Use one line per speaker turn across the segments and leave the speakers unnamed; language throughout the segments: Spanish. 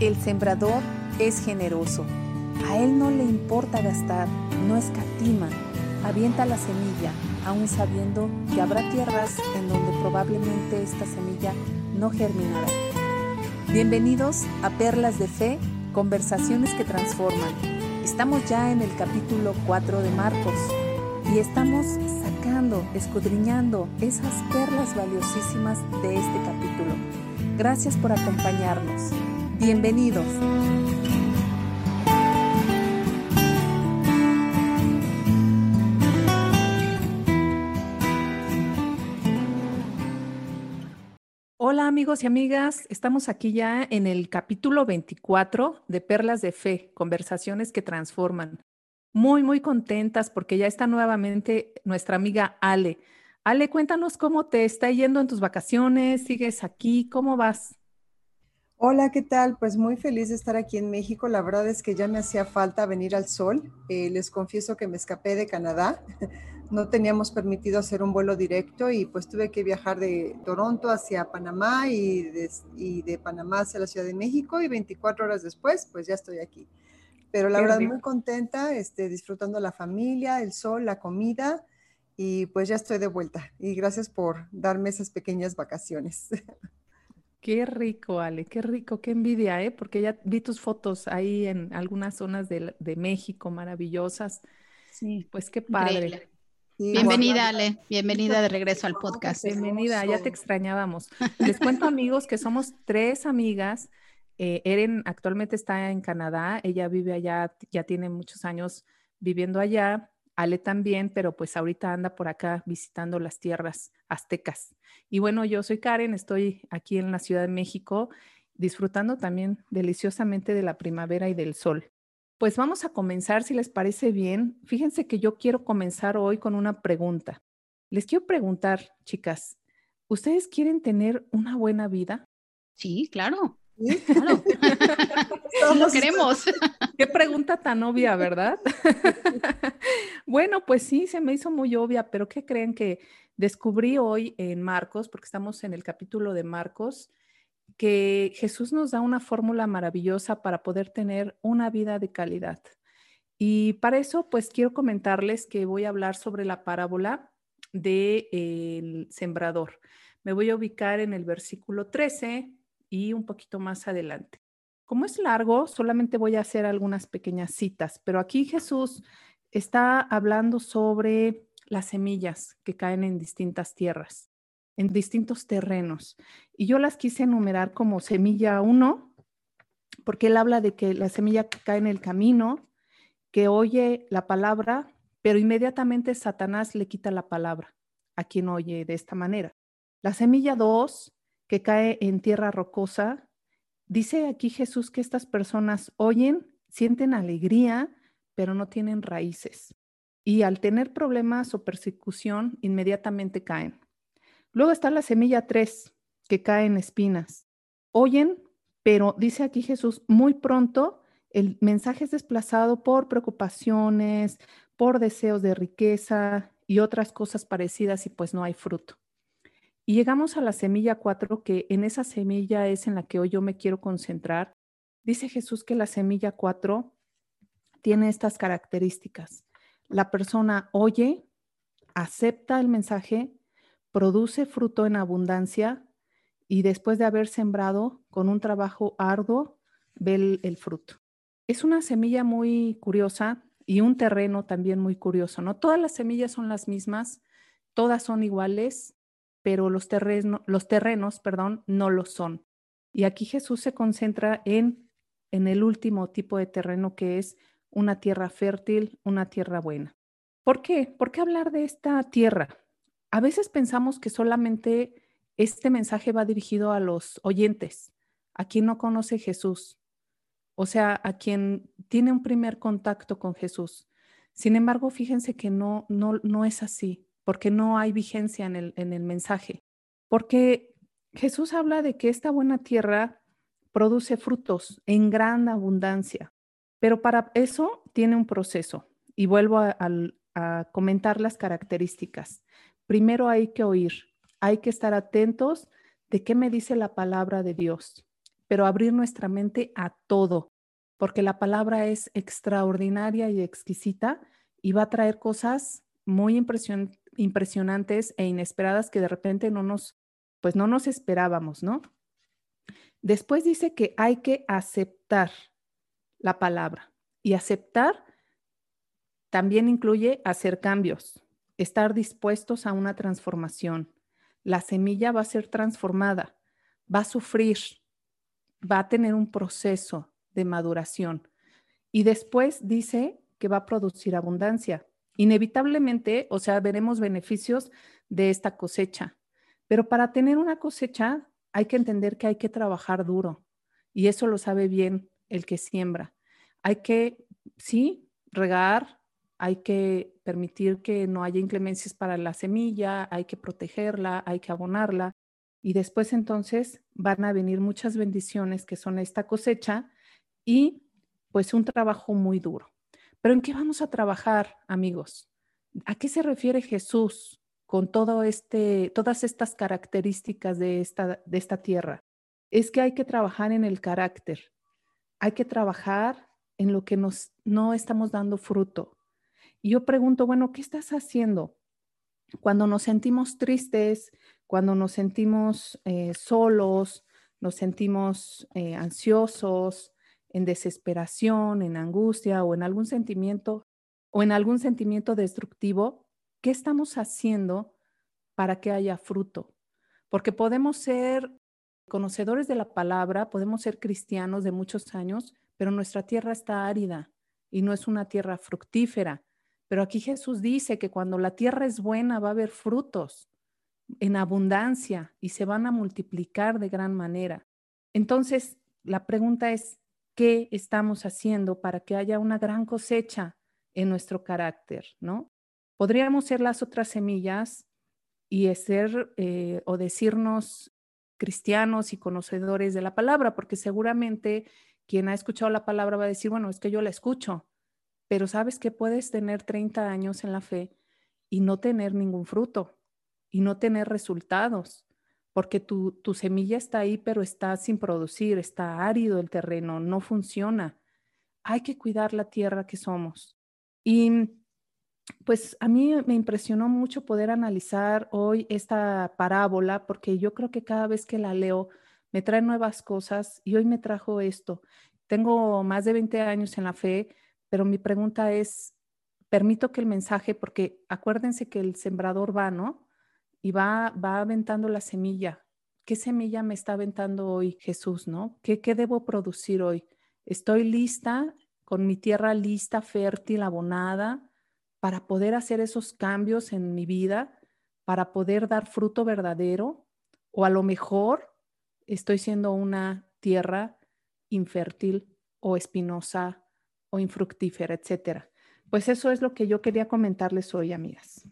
El sembrador es generoso. A él no le importa gastar, no escatima, avienta la semilla, aún sabiendo que habrá tierras en donde probablemente esta semilla no germinará. Bienvenidos a Perlas de Fe, conversaciones que transforman. Estamos ya en el capítulo 4 de Marcos y estamos sacando, escudriñando esas perlas valiosísimas de este capítulo. Gracias por acompañarnos. Bienvenidos. Hola amigos y amigas, estamos aquí ya en el capítulo 24 de Perlas de Fe, conversaciones que transforman. Muy, muy contentas porque ya está nuevamente nuestra amiga Ale. Ale, cuéntanos cómo te está yendo en tus vacaciones, sigues aquí, ¿cómo vas?
Hola, ¿qué tal? Pues muy feliz de estar aquí en México. La verdad es que ya me hacía falta venir al sol. Eh, les confieso que me escapé de Canadá. No teníamos permitido hacer un vuelo directo y pues tuve que viajar de Toronto hacia Panamá y de, Panamá hacia la Ciudad de México y 24 horas después pues ya estoy aquí. Pero la verdad muy contenta, este, disfrutando la familia, el sol, la comida y pues ya estoy de vuelta. Y gracias por darme esas pequeñas vacaciones.
Qué rico, Ale, qué rico, qué envidia, ¿eh? Porque ya vi tus fotos ahí en algunas zonas de, México maravillosas. Sí. Pues qué padre.
Bienvenida, Ale. Bienvenida de regreso al podcast.
Bienvenida, ya te extrañábamos. Les cuento, amigos, que somos tres amigas. Eh, Eren actualmente está en Canadá. Ella vive allá, ya tiene muchos años viviendo allá. Ale también, pero pues ahorita anda por acá visitando las tierras aztecas. Y bueno, yo soy Karen, estoy aquí en la Ciudad de México disfrutando también deliciosamente de la primavera y del sol. Pues vamos a comenzar, si les parece bien. Fíjense que yo quiero comenzar hoy con una pregunta. Les quiero preguntar, chicas, ¿ustedes quieren tener una buena vida?
Sí, claro. Claro. Lo queremos.
Qué pregunta tan obvia, ¿verdad? bueno, pues sí, se me hizo muy obvia, pero ¿qué creen que descubrí hoy en Marcos, porque estamos en el capítulo de Marcos, que Jesús nos da una fórmula maravillosa para poder tener una vida de calidad. Y para eso, pues quiero comentarles que voy a hablar sobre la parábola del sembrador. Me voy a ubicar en el versículo 13 y un poquito más adelante. Como es largo, solamente voy a hacer algunas pequeñas citas, pero aquí Jesús está hablando sobre las semillas que caen en distintas tierras, en distintos terrenos. Y yo las quise enumerar como semilla 1, porque él habla de que la semilla cae en el camino, que oye la palabra, pero inmediatamente Satanás le quita la palabra a quien oye de esta manera. La semilla 2, que cae en tierra rocosa, Dice aquí Jesús que estas personas oyen, sienten alegría, pero no tienen raíces. Y al tener problemas o persecución, inmediatamente caen. Luego está la semilla 3, que cae en espinas. Oyen, pero dice aquí Jesús, muy pronto el mensaje es desplazado por preocupaciones, por deseos de riqueza y otras cosas parecidas y pues no hay fruto. Y llegamos a la semilla 4, que en esa semilla es en la que hoy yo me quiero concentrar. Dice Jesús que la semilla 4 tiene estas características. La persona oye, acepta el mensaje, produce fruto en abundancia y después de haber sembrado con un trabajo arduo, ve el, el fruto. Es una semilla muy curiosa y un terreno también muy curioso. No todas las semillas son las mismas, todas son iguales, pero los, terrenos, los terrenos perdón, no lo son. Y aquí Jesús se concentra en, en el último tipo de terreno que es una tierra fértil, una tierra buena. ¿Por qué? ¿Por qué hablar de esta tierra? A veces pensamos que solamente este mensaje va dirigido a los oyentes, a quien no conoce Jesús, o sea, a quien tiene un primer contacto con Jesús. Sin embargo, fíjense que no, no, no es así porque no hay vigencia en el, en el mensaje. Porque Jesús habla de que esta buena tierra produce frutos en gran abundancia, pero para eso tiene un proceso. Y vuelvo a, a comentar las características. Primero hay que oír, hay que estar atentos de qué me dice la palabra de Dios. pero abrir nuestra mente a todo, porque la palabra es extraordinaria y exquisita y va a traer cosas muy impresionantes e inesperadas que de repente no nos, pues no nos esperábamos, ¿no? Después dice que hay que aceptar la palabra y aceptar también incluye hacer cambios, estar dispuestos a una transformación. La semilla va a ser transformada, va a sufrir, va a tener un proceso de maduración y después dice que va a producir abundancia. Inevitablemente, o sea, veremos beneficios de esta cosecha, pero para tener una cosecha hay que entender que hay que trabajar duro y eso lo sabe bien el que siembra. Hay que, sí, regar, hay que permitir que no haya inclemencias para la semilla, hay que protegerla, hay que abonarla y después entonces van a venir muchas bendiciones que son esta cosecha y pues un trabajo muy duro. Pero ¿en qué vamos a trabajar, amigos? ¿A qué se refiere Jesús con todo este, todas estas características de esta, de esta tierra? Es que hay que trabajar en el carácter, hay que trabajar en lo que nos, no estamos dando fruto. Y yo pregunto, bueno, ¿qué estás haciendo? Cuando nos sentimos tristes, cuando nos sentimos eh, solos, nos sentimos eh, ansiosos, en desesperación, en angustia o en algún sentimiento o en algún sentimiento destructivo, ¿qué estamos haciendo para que haya fruto? Porque podemos ser conocedores de la palabra, podemos ser cristianos de muchos años, pero nuestra tierra está árida y no es una tierra fructífera. Pero aquí Jesús dice que cuando la tierra es buena va a haber frutos en abundancia y se van a multiplicar de gran manera. Entonces, la pregunta es, ¿qué estamos haciendo para que haya una gran cosecha en nuestro carácter? ¿No? Podríamos ser las otras semillas y ser eh, o decirnos cristianos y conocedores de la palabra, porque seguramente quien ha escuchado la palabra va a decir, bueno, es que yo la escucho, pero sabes que puedes tener 30 años en la fe y no tener ningún fruto y no tener resultados, porque tu, tu semilla está ahí, pero está sin producir, está árido el terreno, no funciona. Hay que cuidar la tierra que somos. Y pues a mí me impresionó mucho poder analizar hoy esta parábola, porque yo creo que cada vez que la leo me trae nuevas cosas y hoy me trajo esto. Tengo más de 20 años en la fe, pero mi pregunta es, permito que el mensaje, porque acuérdense que el sembrador va, ¿no? Y va, va aventando la semilla. ¿Qué semilla me está aventando hoy Jesús, no? ¿Qué, qué debo producir hoy? ¿Estoy lista, con mi tierra lista, fértil, abonada, para poder hacer esos cambios en mi vida, para poder dar fruto verdadero? O a lo mejor estoy siendo una tierra infértil o espinosa o infructífera, etcétera. Pues eso es lo que yo quería comentarles hoy, amigas.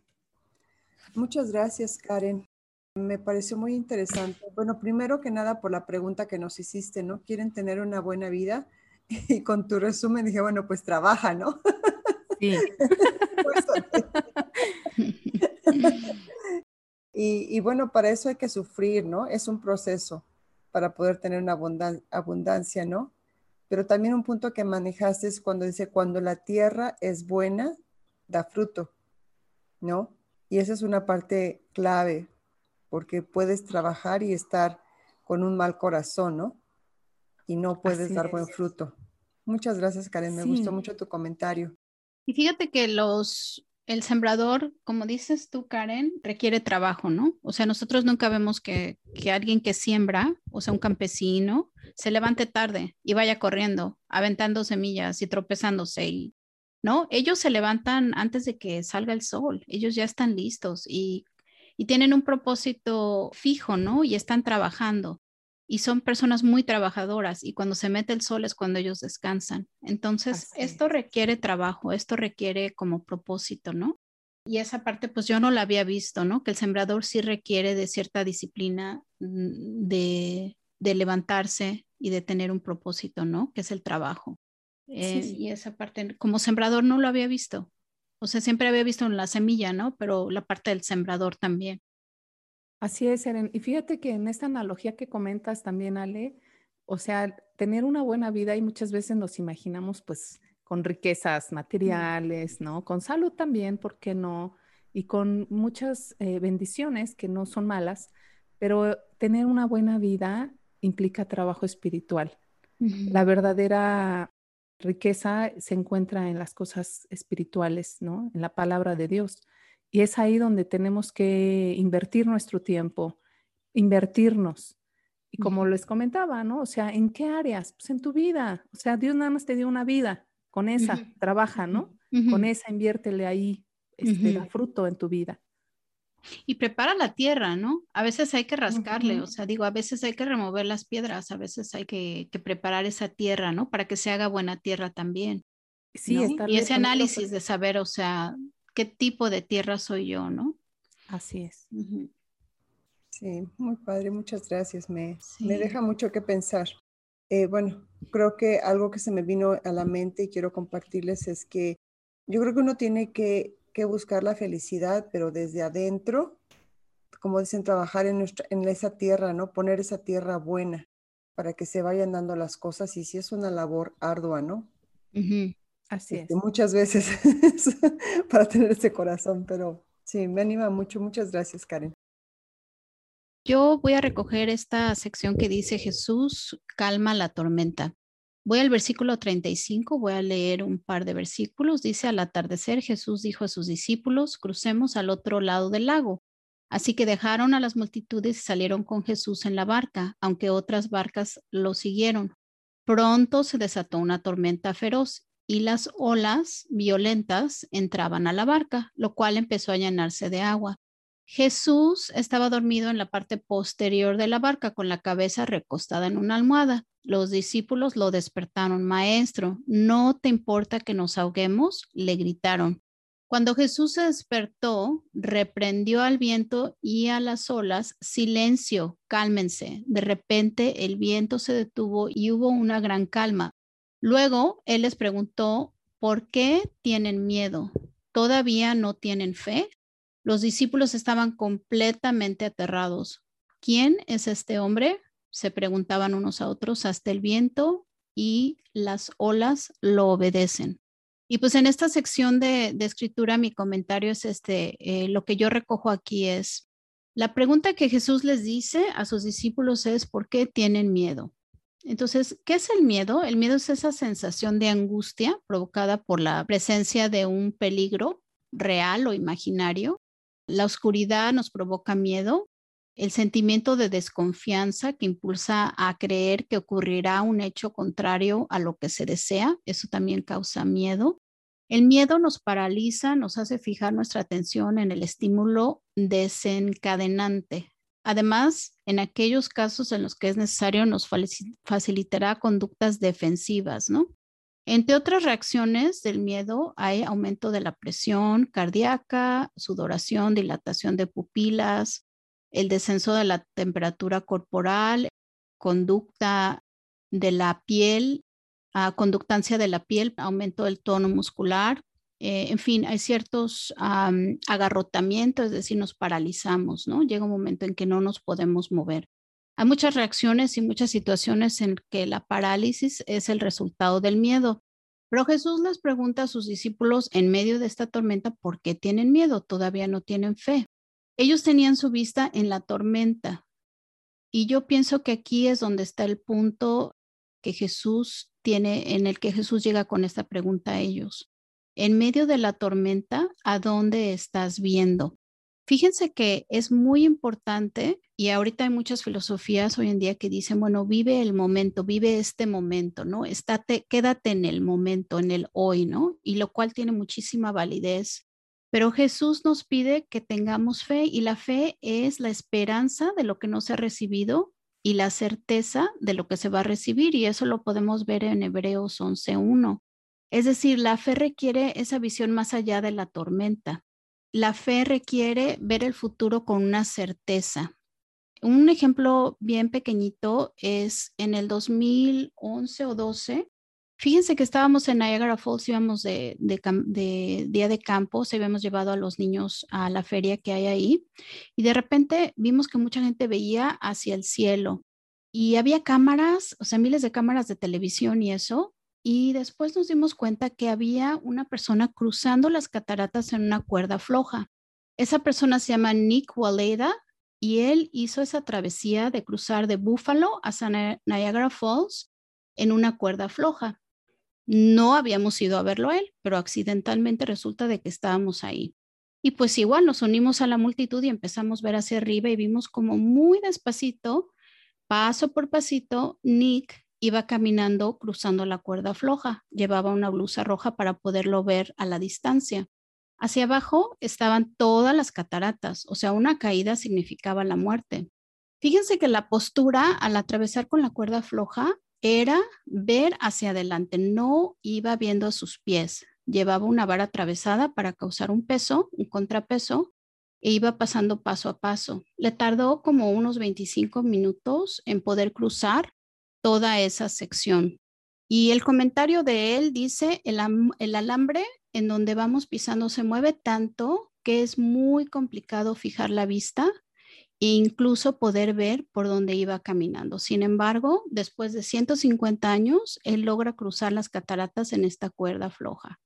Muchas gracias, Karen. Me pareció muy interesante. Bueno, primero que nada por la pregunta que nos hiciste, ¿no? ¿Quieren tener una buena vida? Y con tu resumen dije, bueno, pues trabaja, ¿no? Sí. y, y, bueno, para eso hay que sufrir, ¿no? Es un proceso para poder tener una abundancia, ¿no? Pero también un punto que manejaste es cuando dice, cuando la tierra es buena, da fruto, ¿no? Y esa es una parte clave, porque puedes trabajar y estar con un mal corazón, ¿no? Y no puedes dar buen fruto. Muchas gracias, Karen. Me gustó mucho tu comentario.
Y fíjate que los, el sembrador, como dices tú, Karen, requiere trabajo, ¿no? O sea, nosotros nunca vemos que, que, alguien que siembra, o sea, un campesino, se levante tarde y vaya corriendo, aventando semillas y tropezándose y, ¿no? Ellos se levantan antes de que salga el sol, ellos ya están listos y, y tienen un propósito fijo, ¿no? Y están trabajando y son personas muy trabajadoras y cuando se mete el sol es cuando ellos descansan. Entonces, esto requiere trabajo, esto requiere como propósito, ¿no? Y esa parte, pues yo no la había visto, ¿no? Que el sembrador sí requiere de cierta disciplina mm, de, de levantarse y de tener un propósito, ¿no? Que es el trabajo. Eh, y esa parte, como sembrador no lo había visto. O sea, siempre había visto en la semilla, ¿no? Pero la parte del sembrador también.
Así es, Eren. Y fíjate que en esta analogía que comentas también, Ale, o sea, tener una buena vida y muchas veces nos imaginamos pues con riquezas materiales, ¿no? Con salud también, ¿por qué no? Y con muchas eh, bendiciones que no son malas, pero tener una buena vida implica trabajo espiritual. La verdadera riqueza se encuentra en las cosas espirituales, ¿no? En la palabra de Dios. Y es ahí donde tenemos que invertir nuestro tiempo, invertirnos. Y como les comentaba, ¿no? O sea, ¿en qué áreas? Pues en tu vida. O sea, Dios nada más te dio una vida. Con esa, trabaja, ¿no? Con esa, inviértele ahí, este, da fruto en tu vida.
Y prepara la tierra, ¿no? A veces hay que rascarle, o sea, digo, a veces hay que remover las piedras, a veces hay que, preparar esa tierra, ¿no? Para que se haga buena tierra también. Sí, y ese análisis de saber, o sea, qué tipo de tierra soy yo, ¿no?
Así es.
Sí, muy padre, muchas gracias. Me, me deja mucho que pensar. Eh, bueno, creo que algo que se me vino a la mente y quiero compartirles es que yo creo que uno tiene que, buscar la felicidad, pero desde adentro, como dicen, trabajar en, nuestra, en esa tierra, ¿no? Poner esa tierra buena para que se vayan dando las cosas y si es una labor ardua, ¿no?
Así
este,
es.
Muchas veces para tener ese corazón, pero sí, me anima mucho. Muchas gracias, Karen.
Yo voy a recoger esta sección que dice Jesús calma la tormenta. Voy al versículo 35, voy a leer un par de versículos. Dice, al atardecer Jesús dijo a sus discípulos, crucemos al otro lado del lago. Así que dejaron a las multitudes y salieron con Jesús en la barca, aunque otras barcas lo siguieron. Pronto se desató una tormenta feroz y las olas violentas entraban a la barca, lo cual empezó a llenarse de agua. Jesús estaba dormido en la parte posterior de la barca con la cabeza recostada en una almohada. Los discípulos lo despertaron. Maestro, ¿no te importa que nos ahoguemos? le gritaron. Cuando Jesús se despertó, reprendió al viento y a las olas, silencio, cálmense. De repente el viento se detuvo y hubo una gran calma. Luego él les preguntó, ¿por qué tienen miedo? ¿Todavía no tienen fe? Los discípulos estaban completamente aterrados. ¿Quién es este hombre? Se preguntaban unos a otros. Hasta el viento y las olas lo obedecen. Y pues en esta sección de, escritura mi comentario es este, eh, lo que yo recojo aquí es, la pregunta que Jesús les dice a sus discípulos es, ¿por qué tienen miedo? Entonces, ¿qué es el miedo? El miedo es esa sensación de angustia provocada por la presencia de un peligro real o imaginario la oscuridad nos provoca miedo, el sentimiento de desconfianza que impulsa a creer que ocurrirá un hecho contrario a lo que se desea, eso también causa miedo. El miedo nos paraliza, nos hace fijar nuestra atención en el estímulo desencadenante. Además, en aquellos casos en los que es necesario, nos facilitará conductas defensivas, ¿no? Entre otras reacciones del miedo hay aumento de la presión cardíaca, sudoración, dilatación de pupilas, el descenso de la temperatura corporal, conducta de la piel, ah, conductancia de la piel, aumento del tono muscular. Eh, en fin, hay ciertos agarrotamientos, es decir, nos paralizamos, ¿no? Llega un momento en que no nos podemos mover. Hay muchas reacciones y muchas situaciones en que la parálisis es el resultado del miedo. Pero Jesús les pregunta a sus discípulos en medio de esta tormenta por qué tienen miedo, todavía no tienen fe. Ellos tenían su vista en la tormenta. Y yo pienso que aquí es donde está el punto que Jesús tiene, en el que Jesús llega con esta pregunta a ellos. En medio de la tormenta, ¿a dónde estás viendo? Fíjense que es muy importante y ahorita hay muchas filosofías hoy en día que dicen, bueno, vive el momento, vive este momento, ¿no? Estate, quédate en el momento, en el hoy, ¿no? Y lo cual tiene muchísima validez. Pero Jesús nos pide que tengamos fe y la fe es la esperanza de lo que no se ha recibido y la certeza de lo que se va a recibir y eso lo podemos ver en Hebreos 11.1. Es decir, la fe requiere esa visión más allá de la tormenta la fe requiere ver el futuro con una certeza. Un ejemplo bien pequeñito es en el 2011 o 12. Fíjense que estábamos en Niagara Falls, íbamos de, día de campo, se habíamos llevado a los niños a la feria que hay ahí y de repente vimos que mucha gente veía hacia el cielo y había cámaras, o sea, miles de cámaras de televisión y eso. Y después nos dimos cuenta que había una persona cruzando las cataratas en una cuerda floja. Esa persona se llama Nick Waleda y él hizo esa travesía de cruzar de Buffalo a Niagara Falls en una cuerda floja. No habíamos ido a verlo él, pero accidentalmente resulta de que estábamos ahí. Y pues igual nos unimos a la multitud y empezamos a ver hacia arriba y vimos como muy despacito, paso por pasito, Nick iba caminando cruzando la cuerda floja. Llevaba una blusa roja para poderlo ver a la distancia. Hacia abajo estaban todas las cataratas, o sea, una caída significaba la muerte. Fíjense que la postura al atravesar con la cuerda floja era ver hacia adelante, no iba viendo sus pies. Llevaba una vara atravesada para causar un peso, un contrapeso, e iba pasando paso a paso. Le tardó como unos 25 minutos en poder cruzar toda esa sección. Y el comentario de él dice, el, el alambre en donde vamos pisando se mueve tanto que es muy complicado fijar la vista e incluso poder ver por dónde iba caminando. Sin embargo, después de 150 años, él logra cruzar las cataratas en esta cuerda floja.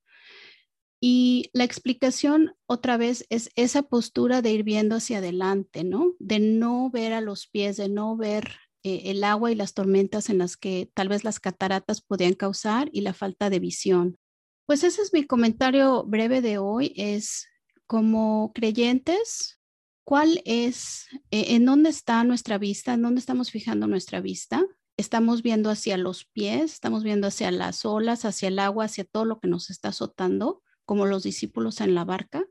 Y la explicación otra vez es esa postura de ir viendo hacia adelante, ¿no? De no ver a los pies, de no ver eh, el agua y las tormentas en las que tal vez las cataratas podían causar y la falta de visión. Pues ese es mi comentario breve de hoy, es como creyentes, ¿cuál es, eh, en dónde está nuestra vista, en dónde estamos fijando nuestra vista? Estamos viendo hacia los pies, estamos viendo hacia las olas, hacia el agua, hacia todo lo que nos está azotando, como los discípulos en la barca.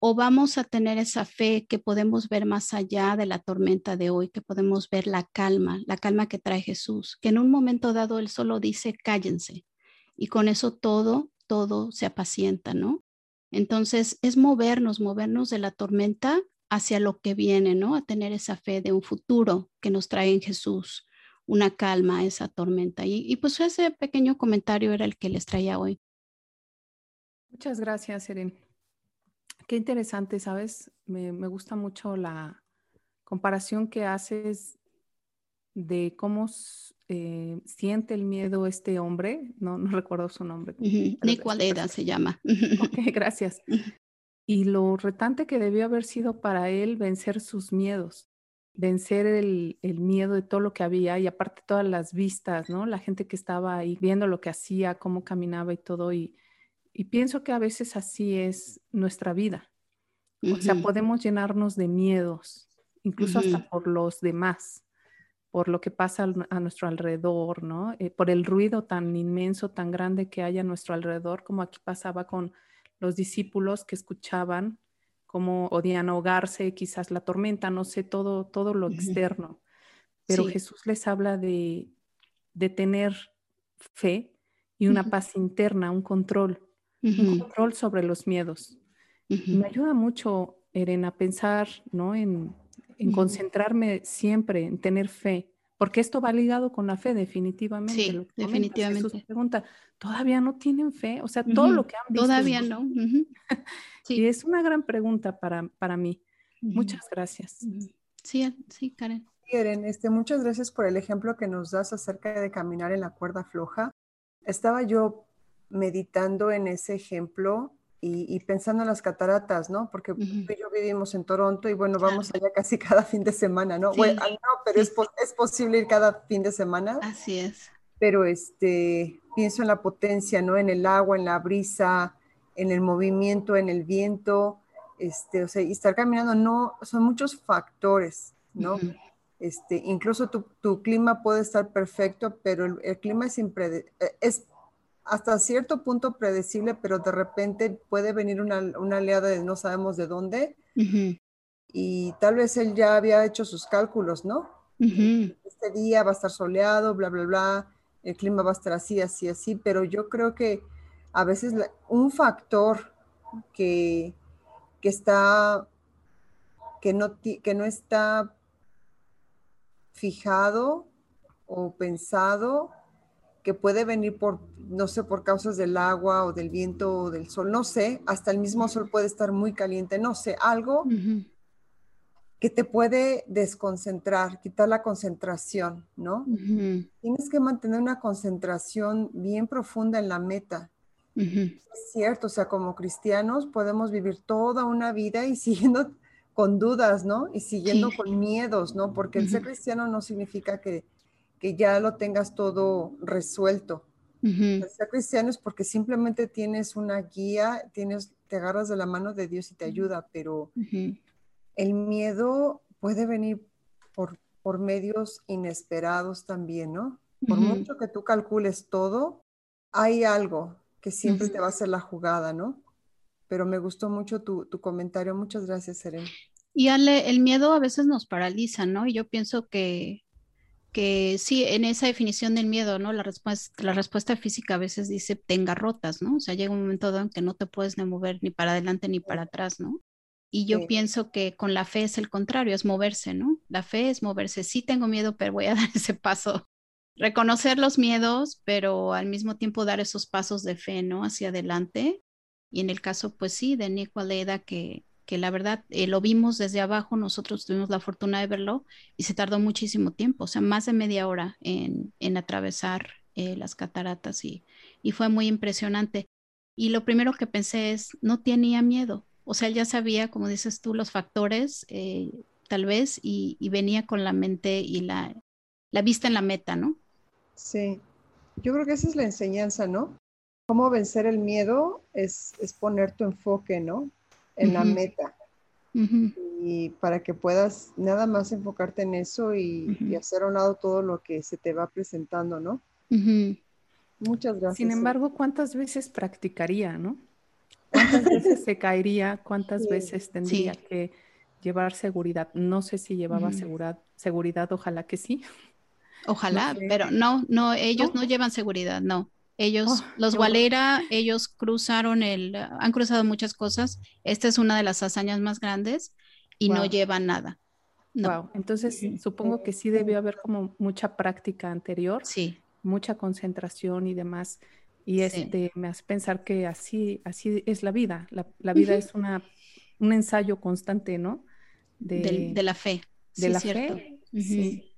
O vamos a tener esa fe que podemos ver más allá de la tormenta de hoy, que podemos ver la calma, la calma que trae Jesús, que en un momento dado Él solo dice, cállense, y con eso todo, todo se apacienta, ¿no? Entonces es movernos, movernos de la tormenta hacia lo que viene, ¿no? A tener esa fe de un futuro que nos trae en Jesús, una calma esa tormenta. Y, pues ese pequeño comentario era el que les traía hoy.
Muchas gracias, Eren. Qué interesante, ¿sabes? Me, me gusta mucho la comparación que haces de cómo eh, siente el miedo este hombre, no, no recuerdo su nombre.
Uh se llama.
Ok, gracias. Y lo retante que debió haber sido para él vencer sus miedos, vencer el, el, miedo de todo lo que había y aparte todas las vistas, ¿no? La gente que estaba ahí viendo lo que hacía, cómo caminaba y todo. Y, y pienso que a veces así es nuestra vida. O sea, podemos llenarnos de miedos, incluso hasta por los demás por lo que pasa a nuestro alrededor, ¿no? Eh, por el ruido tan inmenso, tan grande que hay a nuestro alrededor, como aquí pasaba con los discípulos que escuchaban cómo odian ahogarse, quizás la tormenta, no sé, todo, todo lo externo. Pero Jesús les habla de, de, tener fe y una paz interna, un control, un control sobre los miedos. Me ayuda mucho, Eren, a pensar, ¿no? En, en concentrarme siempre, en tener fe, porque esto va ligado con la fe, definitivamente.
Sí, definitivamente.
pregunta, ¿todavía no tienen fe? O sea, todo lo que han
visto. Todavía no.
sí. Y es una gran pregunta para, para mí. Muchas gracias.
Sí, sí, Karen.
Karen, este, muchas gracias por el ejemplo que nos das acerca de caminar en la cuerda floja. Estaba yo meditando en ese ejemplo y, pensando en las cataratas, ¿no? Porque tú y yo vivimos en Toronto y bueno, vamos allá casi cada fin de semana, ¿no? Bueno, no, pero es, es, posible ir cada fin de semana.
Así es.
Pero este, pienso en la potencia, ¿no? En el agua, en la brisa, en el movimiento, en el viento, este, o sea, y estar caminando, no, son muchos factores, ¿no? Este, incluso tu, tu, clima puede estar perfecto, pero el, el clima es, impredecible, es hasta cierto punto predecible, pero de repente puede venir una, una oleada de no sabemos de dónde. Y tal vez él ya había hecho sus cálculos, ¿no? Este día va a estar soleado, bla, bla, bla, el clima va a estar así, así, así, pero yo creo que a veces un factor que, que está, que no, que no está fijado o pensado que puede venir por, no sé, por causas del agua o del viento o del sol, no sé, hasta el mismo sol puede estar muy caliente, no sé, algo que te puede desconcentrar, quitar la concentración, ¿no? Tienes que mantener una concentración bien profunda en la meta. Es cierto, o sea, como cristianos podemos vivir toda una vida y siguiendo con dudas, ¿no? Y siguiendo con miedos, ¿no? Porque el ser cristiano no significa que, que ya lo tengas todo resuelto. El ser cristiano es porque simplemente tienes una guía, tienes, te agarras de la mano de Dios y te ayuda, pero el miedo puede venir por, por medios inesperados también, ¿no? Por mucho que tú calcules todo, hay algo que siempre te va a hacer la jugada, ¿no? Pero me gustó mucho tu, tu comentario. Muchas gracias, Serena.
Y Ale, el miedo a veces nos paraliza, ¿no? Y yo pienso que, que sí, en esa definición del miedo, ¿no? La respuesta, la respuesta física a veces dice tenga rotas, ¿no? O sea, llega un momento en que no te puedes ni mover ni para adelante ni para atrás, ¿no? Y yo pienso que con la fe es el contrario, es moverse, ¿no? La fe es moverse. Sí tengo miedo, pero voy a dar ese paso. Reconocer los miedos, pero al mismo tiempo dar esos pasos de fe, ¿no? Hacia adelante. Y en el caso, pues sí, de Nico Aleda, que, que la verdad eh, lo vimos desde abajo, nosotros tuvimos la fortuna de verlo y se tardó muchísimo tiempo, o sea, más de media hora en, en atravesar eh, las cataratas y, y fue muy impresionante. Y lo primero que pensé es, no tenía miedo, o sea, él ya sabía, como dices tú, los factores, eh, tal vez, y, venía con la mente y la, la vista en la meta, ¿no?
Sí, yo creo que esa es la enseñanza, ¿no? Cómo vencer el miedo es, es poner tu enfoque, ¿no? En la meta. Y para que puedas nada más enfocarte en eso y, hacer a un lado todo lo que se te va presentando, ¿no? Muchas gracias.
Sin embargo, ¿cuántas veces practicaría, no? ¿Cuántas veces se caería? ¿Cuántas veces tendría que llevar seguridad? No sé si llevaba seguridad, seguridad, ojalá que sí.
Ojalá, pero no, no, ellos ¿No? llevan seguridad, no. Ellos, oh, los Walera, ellos cruzaron el, han cruzado muchas cosas. Esta es una de las hazañas más grandes y no llevan nada.
Wow, entonces supongo que sí debió haber como mucha práctica anterior.
Sí.
Mucha concentración y demás. Y este, me hace pensar que así, así es la vida. La, vida es una, un ensayo constante, ¿no?
De, la fe.
De la fe.
Sí.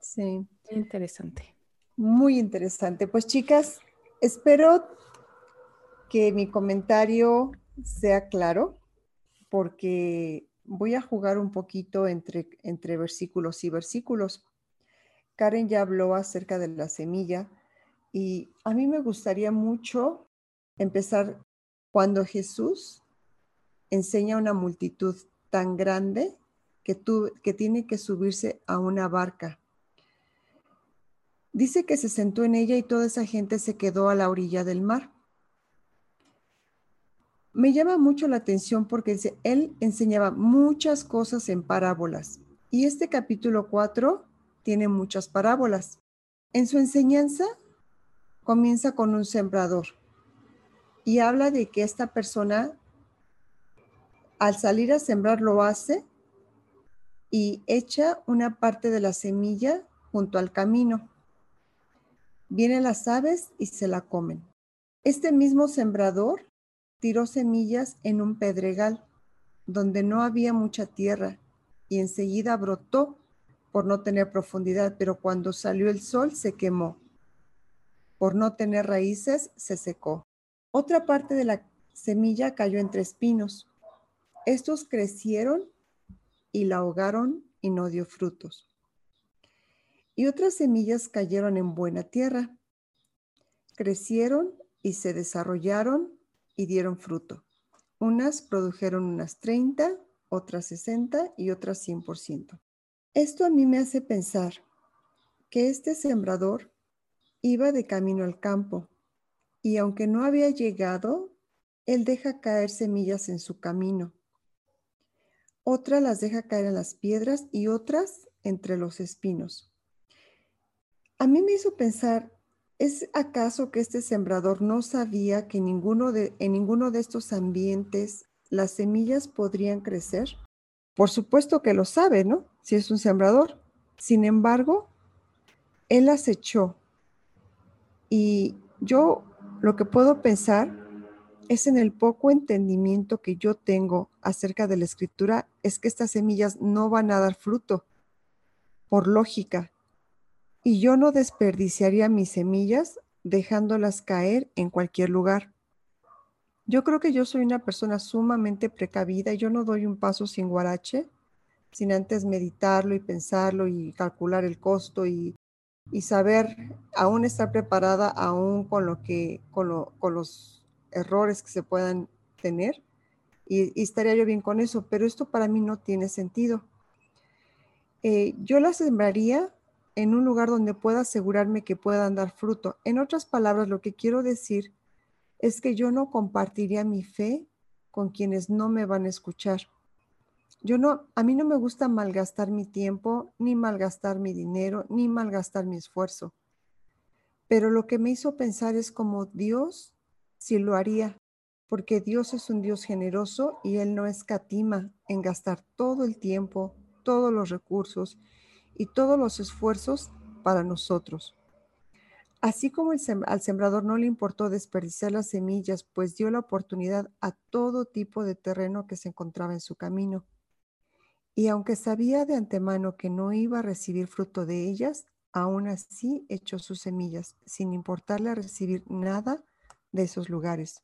Sí.
Interesante.
Muy interesante. Pues chicas, espero que mi comentario sea claro, porque voy a jugar un poquito entre, entre versículos y versículos. Karen ya habló acerca de la semilla y a mí me gustaría mucho empezar cuando Jesús enseña a una multitud tan grande que, que tiene que subirse a una barca. Dice que se sentó en ella y toda esa gente se quedó a la orilla del mar. Me llama mucho la atención porque él enseñaba muchas cosas en parábolas y este capítulo 4 tiene muchas parábolas. En su enseñanza comienza con un sembrador y habla de que esta persona al salir a sembrar lo hace y echa una parte de la semilla junto al camino. Vienen las aves y se la comen. Este mismo sembrador tiró semillas en un pedregal donde no había mucha tierra y enseguida brotó por no tener profundidad, pero cuando salió el sol se quemó por no tener raíces, se secó. Otra parte de la semilla cayó entre espinos. Estos crecieron y la ahogaron y no dio frutos. Y otras semillas cayeron en buena tierra. Crecieron y se desarrollaron y dieron fruto. Unas produjeron unas 30, otras 60 y otras 100%. Esto a mí me hace pensar que este sembrador Iba de camino al campo, y aunque no había llegado, él deja caer semillas en su camino. Otras las deja caer en las piedras y otras entre los espinos. A mí me hizo pensar, ¿es acaso que este sembrador no sabía que en ninguno de estos ambientes las semillas podrían crecer? Por supuesto que lo sabe, ¿no? Si es un sembrador. Sin embargo, él las echó y yo lo que puedo pensar es en el poco entendimiento que yo tengo acerca de la escritura, es que estas semillas no van a dar fruto, por lógica. Y yo no desperdiciaría mis semillas dejándolas caer en cualquier lugar. Yo creo que yo soy una persona sumamente precavida y yo no doy un paso sin guarache, sin antes meditarlo y pensarlo y calcular el costo y, saber aún estar preparada aún con lo que con, los errores que se puedan tener y, estaría yo bien con eso, pero esto para mí no tiene sentido. Eh, yo la sembraría en un lugar donde pueda asegurarme que puedan dar fruto. En otras palabras, lo que quiero decir es que yo no compartiría mi fe con quienes no me van a escuchar. Yo no, a mí no me gusta malgastar mi tiempo, ni malgastar mi dinero, ni malgastar mi esfuerzo. Pero lo que me hizo pensar es como Dios si lo haría, porque Dios es un Dios generoso y Él no escatima en gastar todo el tiempo, todos los recursos y todos los esfuerzos para nosotros. Así como al sembrador no le importó desperdiciar las semillas, pues dio la oportunidad a todo tipo de terreno que se encontraba en su camino. Y aunque sabía de antemano que no iba a recibir fruto de ellas, aún así echó sus semillas, sin importarle recibir nada de esos lugares.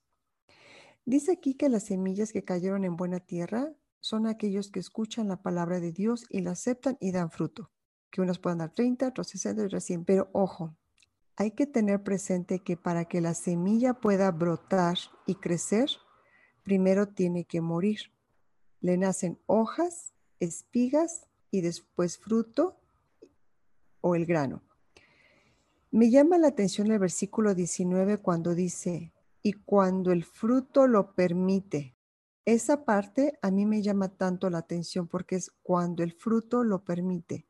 Dice aquí que las semillas que cayeron en buena tierra son aquellos que escuchan la palabra de Dios y la aceptan y dan fruto. Que unos puedan dar 30, otros 60 y otros 100. Pero ojo, hay que tener presente que para que la semilla pueda brotar y crecer, primero tiene que morir. Le nacen hojas, espigas y después fruto o el grano. Me llama la atención el versículo 19 cuando dice, y cuando el fruto lo permite. Esa parte a mí me llama tanto la atención porque es cuando el fruto lo permite.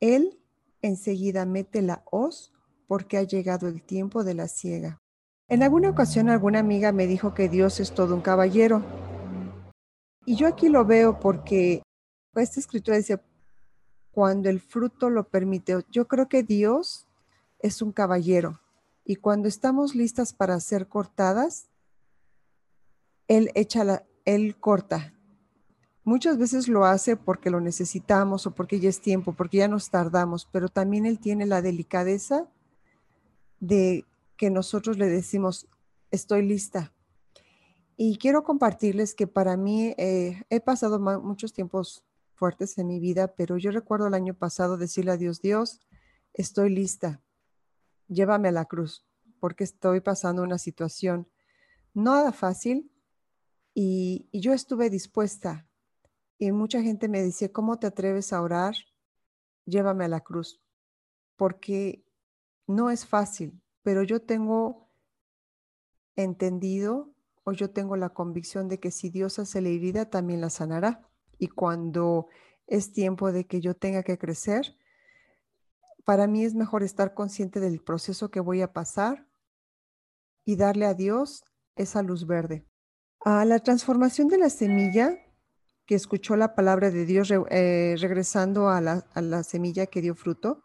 Él enseguida mete la hoz porque ha llegado el tiempo de la ciega. En alguna ocasión alguna amiga me dijo que Dios es todo un caballero. Y yo aquí lo veo porque esta escritura dice, cuando el fruto lo permite. Yo creo que Dios es un caballero. Y cuando estamos listas para ser cortadas, Él echa la, Él corta Muchas veces lo hace porque lo necesitamos o porque ya es tiempo, porque ya nos tardamos, pero también Él tiene la delicadeza de que nosotros le decimos, estoy lista. Y quiero compartirles que para mí eh, he pasado muchos tiempos fuertes en mi vida, pero yo recuerdo el año pasado decirle a Dios, Dios, estoy lista, llévame a la cruz, porque estoy pasando una situación nada fácil y yo estuve dispuesta y mucha gente me dice, ¿cómo te atreves a orar? Llévame a la cruz, porque no es fácil, pero yo tengo entendido o yo tengo la convicción de que si Dios hace la herida, también la sanará. Y cuando es tiempo de que yo tenga que crecer, para mí es mejor estar consciente del proceso que voy a pasar y darle a Dios esa luz verde. A la transformación de la semilla que escuchó la palabra de Dios eh, regresando a la, semilla que dio fruto,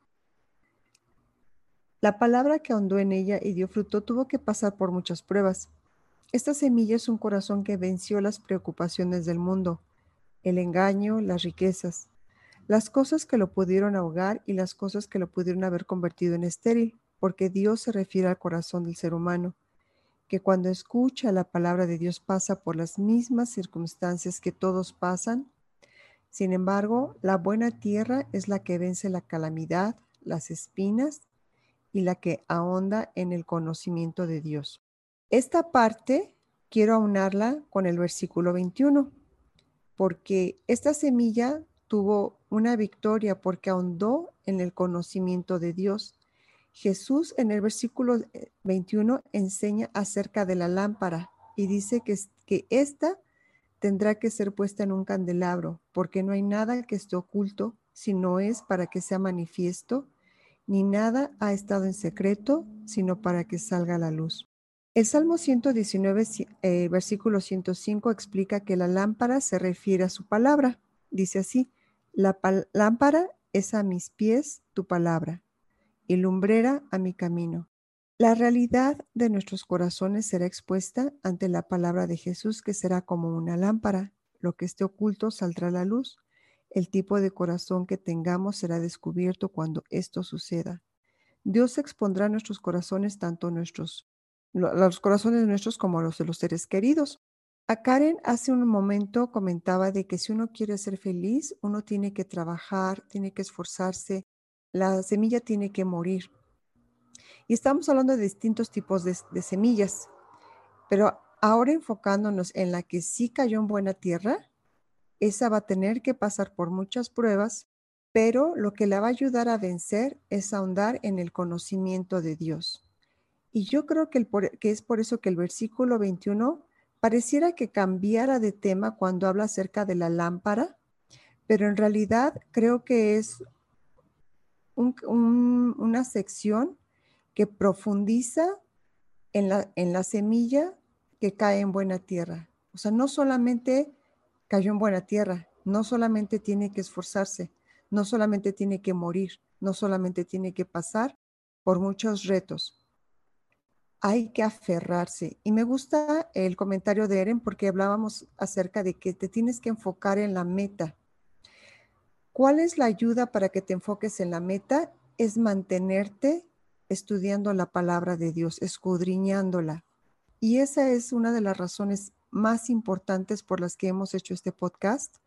la palabra que ahondó en ella y dio fruto tuvo que pasar por muchas pruebas. Esta semilla es un corazón que venció las preocupaciones del mundo, el engaño, las riquezas, las cosas que lo pudieron ahogar y las cosas que lo pudieron haber convertido en estéril, porque Dios se refiere al corazón del ser humano que cuando escucha la palabra de Dios pasa por las mismas circunstancias que todos pasan. Sin embargo, la buena tierra es la que vence la calamidad, las espinas y la que ahonda en el conocimiento de Dios. Esta parte quiero aunarla con el versículo 21, porque esta semilla tuvo una victoria porque ahondó en el conocimiento de Dios Jesús en el versículo 21 eh, enseña acerca de la lámpara y dice que, que esta tendrá que ser puesta en un candelabro, porque no hay nada que esté oculto, si no es para que sea manifiesto, ni nada ha estado en secreto, sino para que salga la luz. El Salmo 119, eh, versículo 105 explica que la lámpara se refiere a su palabra. Dice así, la lámpara es a mis pies tu palabra y lumbrera a mi camino. La realidad de nuestros corazones será expuesta ante la palabra de Jesús, que será como una lámpara. Lo que esté oculto saldrá a la luz. El tipo de corazón que tengamos será descubierto cuando esto suceda. Dios expondrá nuestros corazones, tanto nuestros, los corazones nuestros como los de los seres queridos. A Karen hace un momento comentaba de que si uno quiere ser feliz, uno tiene que trabajar, tiene que esforzarse, la semilla tiene que morir. Y estamos hablando de distintos tipos de, semillas, pero ahora enfocándonos en la que sí cayó en buena tierra, esa va a tener que pasar por muchas pruebas pero lo que la va a ayudar a vencer es ahondar en el conocimiento de Dios. Y yo creo que, es por eso que el versículo 21 pareciera que cambiara de tema cuando habla acerca de la lámpara, pero en realidad creo que es una sección que profundiza en la, en la semilla que cae en buena tierra. O sea, no solamente cayó en buena tierra, no solamente tiene que esforzarse, no solamente tiene que morir, no solamente tiene que pasar por muchos retos. Hay que aferrarse. Y me gusta el comentario de Eren porque hablábamos acerca de que te tienes que enfocar en la meta. ¿Cuál es la ayuda para que te enfoques en la meta? Es mantenerte estudiando la palabra de Dios, escudriñándola. Y esa es una de las razones más importantes por las que hemos hecho este podcast,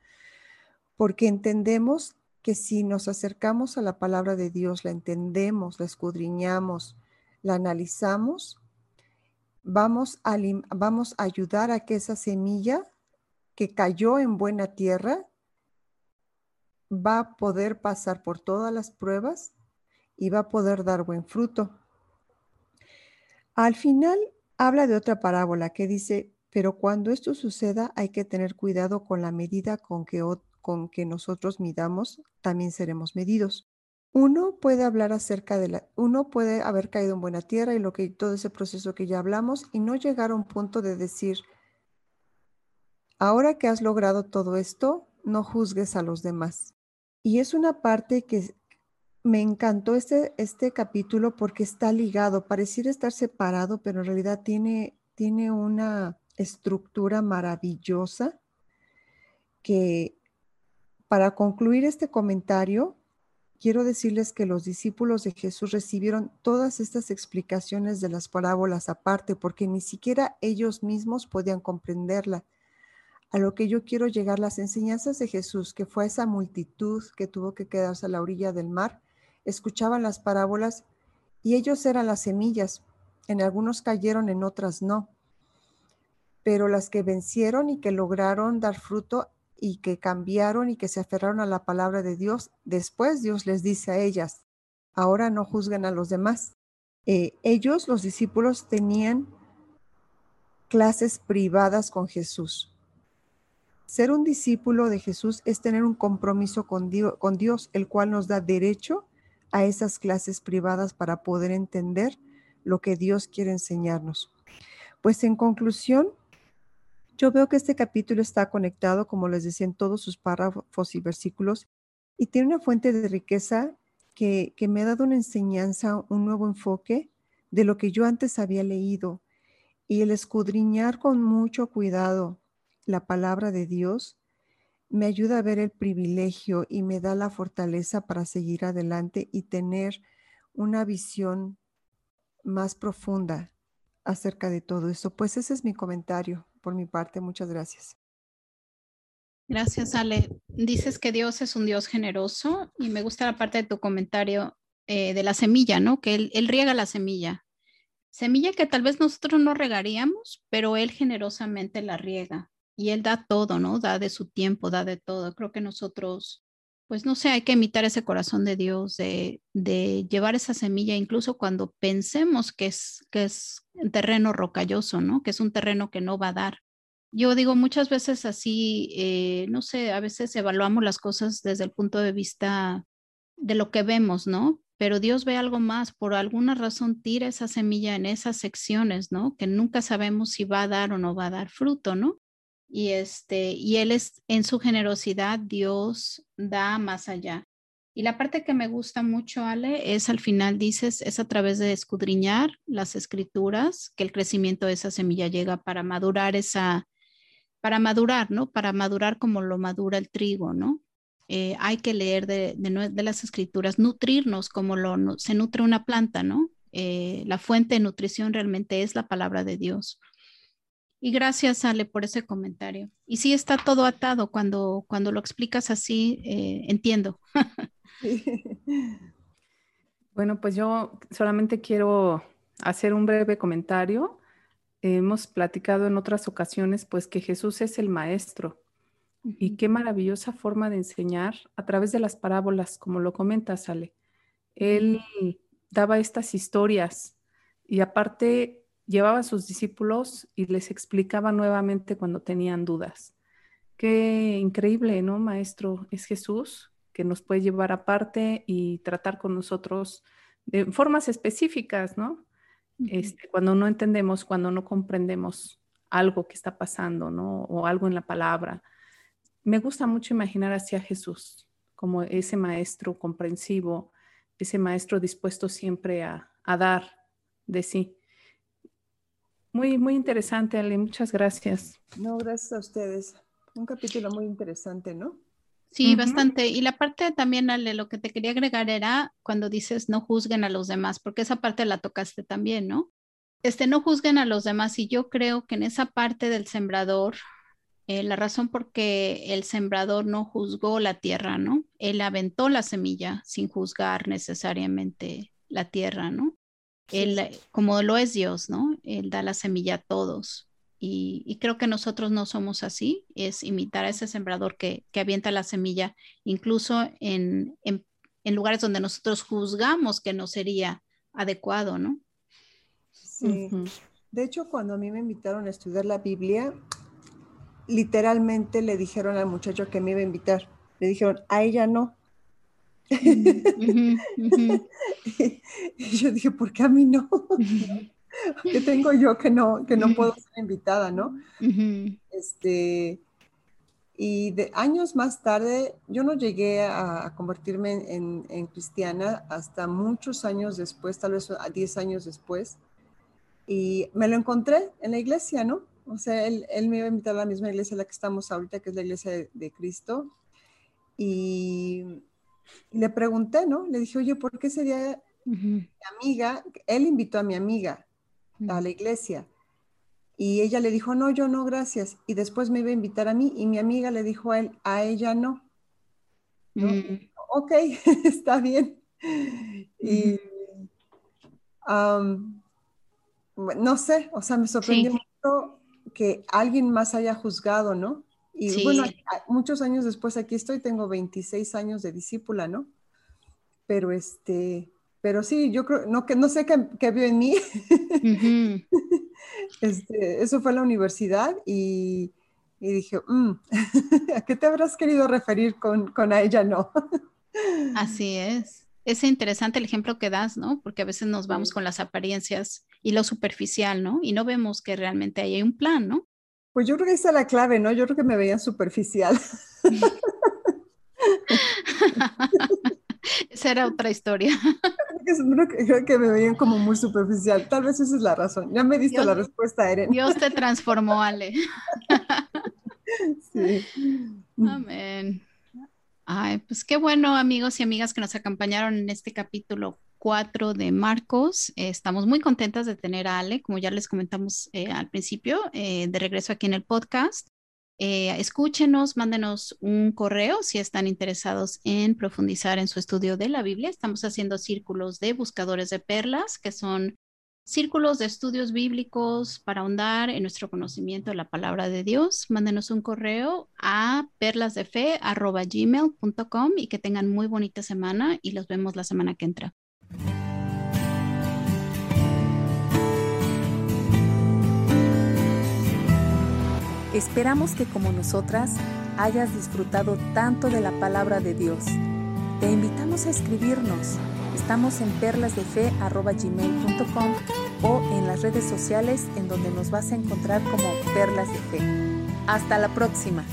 porque entendemos que si nos acercamos a la palabra de Dios, la entendemos, la escudriñamos, la analizamos, vamos a, vamos ayudar a que esa semilla que cayó en buena tierra va a poder pasar por todas las pruebas y va a poder dar buen fruto. Al final habla de otra parábola que dice, pero cuando esto suceda hay que tener cuidado con la medida con que con que nosotros midamos, también seremos medidos. Uno puede hablar acerca de la, uno puede haber caído en buena tierra y lo que todo ese proceso que ya hablamos y no llegar a un punto de decir, ahora que has logrado todo esto, no juzgues a los demás. Y es una parte que me encantó este, este capítulo porque está ligado, pareciera estar separado, pero en realidad tiene, tiene una estructura maravillosa que para concluir este comentario, quiero decirles que los discípulos de Jesús recibieron todas estas explicaciones de las parábolas aparte, porque ni siquiera ellos mismos podían comprenderla. A lo que yo quiero llegar, las enseñanzas de Jesús, que fue esa multitud que tuvo que quedarse a la orilla del mar, escuchaban las parábolas y ellos eran las semillas. En algunos cayeron, en otras no. Pero las que vencieron y que lograron dar fruto y que cambiaron y que se aferraron a la palabra de Dios, después Dios les dice a ellas, ahora no juzguen a los demás. Eh, ellos, los discípulos, tenían clases privadas con Jesús. Ser un discípulo de Jesús es tener un compromiso con Dios, el cual nos da derecho a esas clases privadas para poder entender lo que Dios quiere enseñarnos. Pues en conclusión, yo veo que este capítulo está conectado, como les decía, en todos sus párrafos y versículos y tiene una fuente de riqueza que, que me ha dado una enseñanza, un nuevo enfoque de lo que yo antes había leído. Y el escudriñar con mucho cuidado la palabra de Dios me ayuda a ver el privilegio y me da la fortaleza para seguir adelante y tener una visión más profunda acerca de todo eso. Pues ese es mi comentario por mi parte. Muchas gracias.
Gracias, Ale. Dices que Dios es un Dios generoso y me gusta la parte de tu comentario eh, de la semilla, ¿no? Que él, él, riega la semilla. Semilla que tal vez nosotros no regaríamos, pero Él generosamente la riega y Él da todo, ¿no? Da de su tiempo, da de todo. Creo que nosotros, pues no sé, hay que imitar ese corazón de Dios, de, llevar esa semilla, incluso cuando pensemos que es, que es un terreno rocalloso, ¿no? Que es un terreno que no va a dar. Yo digo muchas veces así, eh, no sé, a veces evaluamos las cosas desde el punto de vista de lo que vemos, ¿no? Pero Dios ve algo más, por alguna razón tira esa semilla en esas secciones, ¿no? Que nunca sabemos si va a dar o no va a dar fruto, ¿no? Y este, y Él es en su generosidad, Dios da más allá. Y la parte que me gusta mucho, Ale, es al final dices, es a través de escudriñar las escrituras que el crecimiento de esa semilla llega para madurar esa, para madurar, ¿no? Para madurar como lo madura el trigo, ¿no? Eh, hay que leer de, de, las escrituras, nutrirnos como lo, se nutre una planta, ¿no? Eh, la fuente de nutrición realmente es la palabra de Dios. Y gracias, Ale, por ese comentario. Y sí está todo atado cuando, cuando lo explicas así, eh, entiendo.
bueno, pues yo solamente quiero hacer un breve comentario. Hemos platicado en otras ocasiones, pues que Jesús es el maestro. Y qué maravillosa forma de enseñar a través de las parábolas, como lo comentas, Ale. Él daba estas historias y aparte llevaba a sus discípulos y les explicaba nuevamente cuando tenían dudas. Qué increíble, ¿no, maestro? Es Jesús que nos puede llevar aparte y tratar con nosotros de formas específicas, ¿no? este, cuando no entendemos, cuando no comprendemos algo que está pasando, ¿no? O algo en la palabra. Me gusta mucho imaginar hacia Jesús como ese maestro comprensivo, ese maestro dispuesto siempre a, a dar de sí. Muy, muy interesante, Ale. Muchas gracias.
No, gracias a ustedes. Un capítulo muy interesante, ¿no?
Sí, bastante. Y la parte también, Ale, lo que te quería agregar era cuando dices no juzguen a los demás, porque esa parte la tocaste también, ¿no? Este, no juzguen a los demás. Y yo creo que en esa parte del sembrador, eh, la razón por qué el sembrador no juzgó la tierra, ¿no? Él aventó la semilla sin juzgar necesariamente la tierra, ¿no? Él, como lo es Dios, ¿no? Él da la semilla a todos. Y, creo que nosotros no somos así, es imitar a ese sembrador que, avienta la semilla, incluso en, lugares donde nosotros juzgamos que no sería adecuado, ¿no?
Sí. De hecho, cuando a mí me invitaron a estudiar la Biblia, literalmente le dijeron al muchacho que me iba a invitar, le dijeron, a ella no, y yo dije, ¿por qué a mí no? ¿Qué tengo yo que no, que no puedo ser invitada, no? Este, y de años más tarde, yo no llegué a, convertirme en, cristiana hasta muchos años después, tal vez 10 años después. Y me lo encontré en la iglesia, ¿no? O sea, él, él me iba a invitar a la misma iglesia en la que estamos ahorita, que es la iglesia de, de Cristo. Y y le pregunté, ¿no? Le dije, oye, ¿por qué sería mi amiga? Él invitó a mi amiga a la iglesia. Y ella le dijo, no, yo no, gracias. Y después me iba a invitar a mí y mi amiga le dijo a él, a ella no. Mm. Ok, está bien. Y no sé, o sea, me sorprendió mucho que alguien más haya juzgado, ¿no? Y bueno, muchos años después aquí estoy, tengo 26 años de discípula, ¿no? Pero este, pero sí, yo creo, no, que, no sé qué, vio en mí. este, eso fue la universidad y, y dije, mm, ¿a qué te habrás querido referir con, con a ella? No.
Así es. Es interesante el ejemplo que das, ¿no? Porque a veces nos vamos con las apariencias y lo superficial, ¿no? Y no vemos que realmente hay un plan, ¿no?
Pues yo creo que esa es la clave, ¿no? Yo creo que me veían superficial.
esa era otra historia.
Creo que, me veían como muy superficial. Tal vez esa es la razón. Ya me diste la respuesta, Eren.
Dios te transformó, Ale. sí. Amén. Ay, pues qué bueno, amigos y amigas que nos acompañaron en este capítulo 4 de Marcos. estamos muy contentas de tener a Ale, como ya les comentamos eh, al principio, eh, de regreso aquí en el podcast. Eh, escúchenos, mándenos un correo si están interesados en profundizar en su estudio de la Biblia. Estamos haciendo círculos de buscadores de perlas, que son círculos de estudios bíblicos para ahondar en nuestro conocimiento de la palabra de Dios. Mándenos un correo a perlasdefe.gmail.com y que tengan muy bonita semana y los vemos la semana que entra.
Esperamos que como nosotras hayas disfrutado tanto de la palabra de Dios. Te invitamos a escribirnos. Estamos en perlasdefe.gmail.com o en las redes sociales en donde nos vas a encontrar como Perlas de Fe. Hasta la próxima.